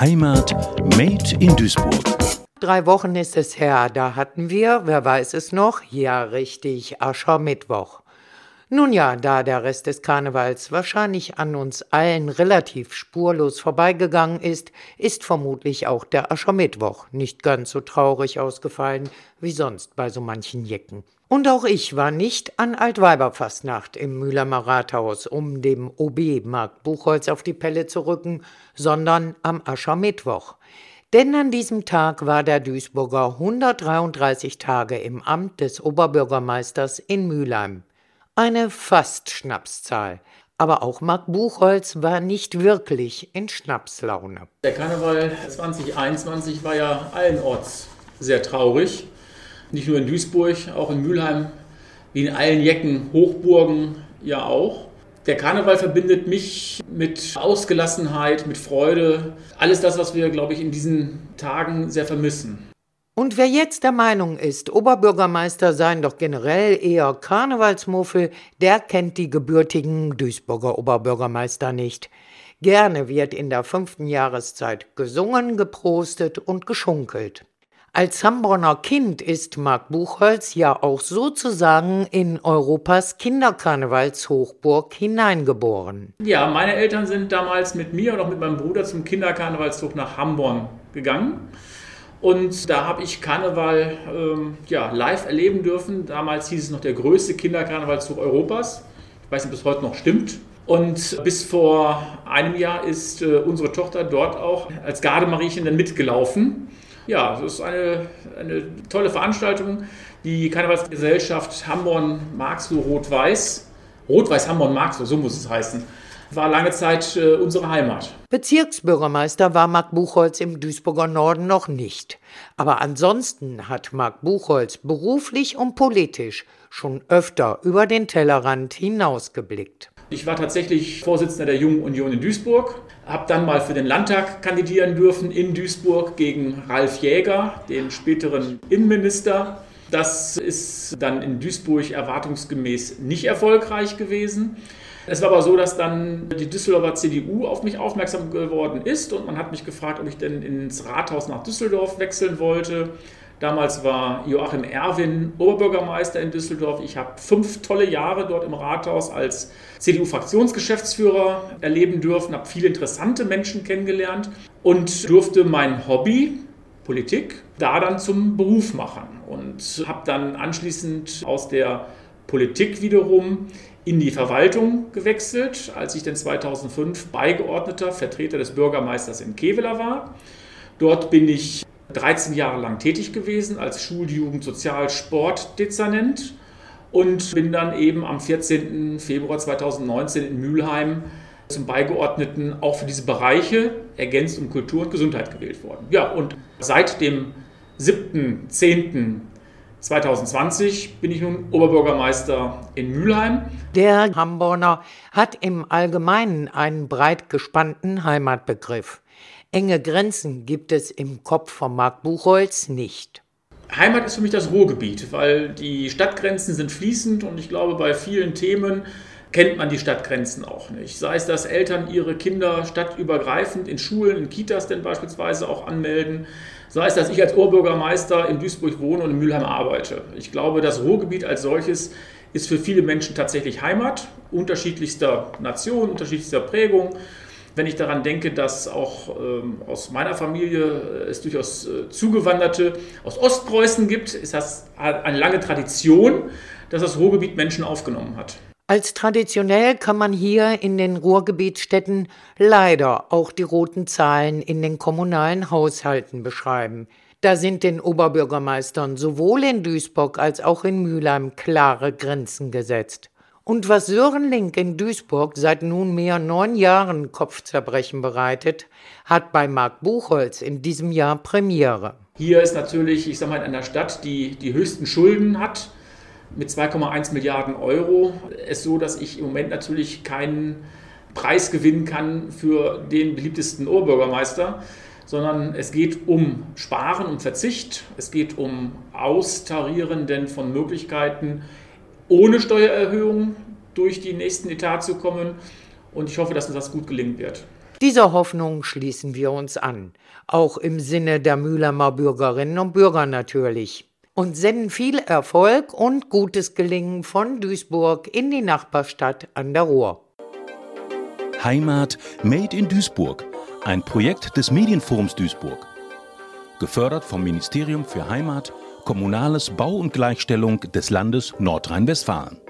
Heimat Made in Duisburg. Drei Wochen ist es her, da hatten wir, wer weiß es noch, ja richtig, Aschermittwoch. Nun ja, da der Rest des Karnevals wahrscheinlich an uns allen relativ spurlos vorbeigegangen ist, ist vermutlich auch der Aschermittwoch nicht ganz so traurig ausgefallen wie sonst bei so manchen Jecken. Und auch ich war nicht an Altweiberfastnacht im Mühlheimer Rathaus, um dem OB Mark Buchholz auf die Pelle zu rücken, sondern am Aschermittwoch. Denn an diesem Tag war der Duisburger 133 Tage im Amt des Oberbürgermeisters in Mülheim. Eine Fast-Schnapszahl. Aber auch Marc Buchholz war nicht wirklich in Schnapslaune. Der Karneval 2021 war ja allenorts sehr traurig. Nicht nur in Duisburg, auch in Mülheim, wie in allen Jecken, Hochburgen ja auch. Der Karneval verbindet mich mit Ausgelassenheit, mit Freude. Alles das, was wir, glaube ich, in diesen Tagen sehr vermissen. Und wer jetzt der Meinung ist, Oberbürgermeister seien doch generell eher Karnevalsmuffel, der kennt die gebürtigen Duisburger Oberbürgermeister nicht. Gerne wird in der fünften Jahreszeit gesungen, geprostet und geschunkelt. Als Hamborner Kind ist Marc Buchholz ja auch sozusagen in Europas Kinderkarnevalshochburg hineingeboren. Ja, meine Eltern sind damals mit mir und auch mit meinem Bruder zum Kinderkarnevalszug nach Hamborn gegangen. Und da habe ich Karneval ähm, ja, live erleben dürfen. Damals hieß es noch der größte Kinderkarnevalszug Europas. Ich weiß nicht, ob es heute noch stimmt. Und bis vor einem Jahr ist äh, unsere Tochter dort auch als Gardemariechen dann mitgelaufen. Ja, es ist eine, eine tolle Veranstaltung. Die Karnevalsgesellschaft Hamborn-Marxloh Rot-Weiß, Rot-Weiß-Hamborn-Marxloh, so muss es heißen, war lange Zeit äh, unsere Heimat. Bezirksbürgermeister war Marc Buchholz im Duisburger Norden noch nicht. Aber ansonsten hat Marc Buchholz beruflich und politisch schon öfter über den Tellerrand hinausgeblickt. Ich war tatsächlich Vorsitzender der Jungen Union in Duisburg, habe dann mal für den Landtag kandidieren dürfen in Duisburg gegen Ralf Jäger, den späteren Innenminister. Das ist dann in Duisburg erwartungsgemäß nicht erfolgreich gewesen. Es war aber so, dass dann die Düsseldorfer CDU auf mich aufmerksam geworden ist und man hat mich gefragt, ob ich denn ins Rathaus nach Düsseldorf wechseln wollte. Damals war Joachim Erwin Oberbürgermeister in Düsseldorf. Ich habe fünf tolle Jahre dort im Rathaus als CDU-Fraktionsgeschäftsführer erleben dürfen, habe viele interessante Menschen kennengelernt und durfte mein Hobby, Politik, da dann zum Beruf machen und habe dann anschließend aus der Politik wiederum in die Verwaltung gewechselt, als ich dann 2005 beigeordneter Vertreter des Bürgermeisters in Kevela war. Dort bin ich 13 Jahre lang tätig gewesen als Schuljugend Sozial Sport Dezernent und bin dann eben am 14. Februar 2019 in Mülheim zum Beigeordneten auch für diese Bereiche ergänzt um Kultur und Gesundheit gewählt worden. Ja, und seit dem 7.10. 2020 bin ich nun Oberbürgermeister in Mülheim. Der Hamburger hat im Allgemeinen einen breit gespannten Heimatbegriff. Enge Grenzen gibt es im Kopf von Marc Buchholz nicht. Heimat ist für mich das Ruhrgebiet, weil die Stadtgrenzen sind fließend und ich glaube, bei vielen Themen kennt man die Stadtgrenzen auch nicht. Sei es, dass Eltern ihre Kinder stadtübergreifend in Schulen, in Kitas denn beispielsweise auch anmelden. Sei es, dass ich als Oberbürgermeister in Duisburg wohne und in Mülheim arbeite. Ich glaube, das Ruhrgebiet als solches ist für viele Menschen tatsächlich Heimat, unterschiedlichster Nation, unterschiedlichster Prägung. Wenn ich daran denke, dass auch ähm, aus meiner Familie äh, es durchaus äh, Zugewanderte aus Ostpreußen gibt, ist das eine lange Tradition, dass das Ruhrgebiet Menschen aufgenommen hat. Als traditionell kann man hier in den Ruhrgebietsstädten leider auch die roten Zahlen in den kommunalen Haushalten beschreiben. Da sind den Oberbürgermeistern sowohl in Duisburg als auch in Mülheim klare Grenzen gesetzt. Und was Sören Link in Duisburg seit nunmehr neun Jahren Kopfzerbrechen bereitet, hat bei Marc Buchholz in diesem Jahr Premiere. Hier ist natürlich, ich sage mal, in einer Stadt, die die höchsten Schulden hat, mit 2,1 Milliarden Euro, es so, dass ich im Moment natürlich keinen Preis gewinnen kann für den beliebtesten Oberbürgermeister, sondern es geht um Sparen und Verzicht, es geht um Austarieren denn von Möglichkeiten, ohne Steuererhöhung durch die nächsten Etat zu kommen. Und ich hoffe, dass uns das gut gelingen wird. Dieser Hoffnung schließen wir uns an, auch im Sinne der Mühlheimer Bürgerinnen und Bürger natürlich, und senden viel Erfolg und gutes Gelingen von Duisburg in die Nachbarstadt an der Ruhr. Heimat Made in Duisburg, ein Projekt des Medienforums Duisburg. Gefördert vom Ministerium für Heimat, Kommunales Bau und Gleichstellung des Landes Nordrhein-Westfalen.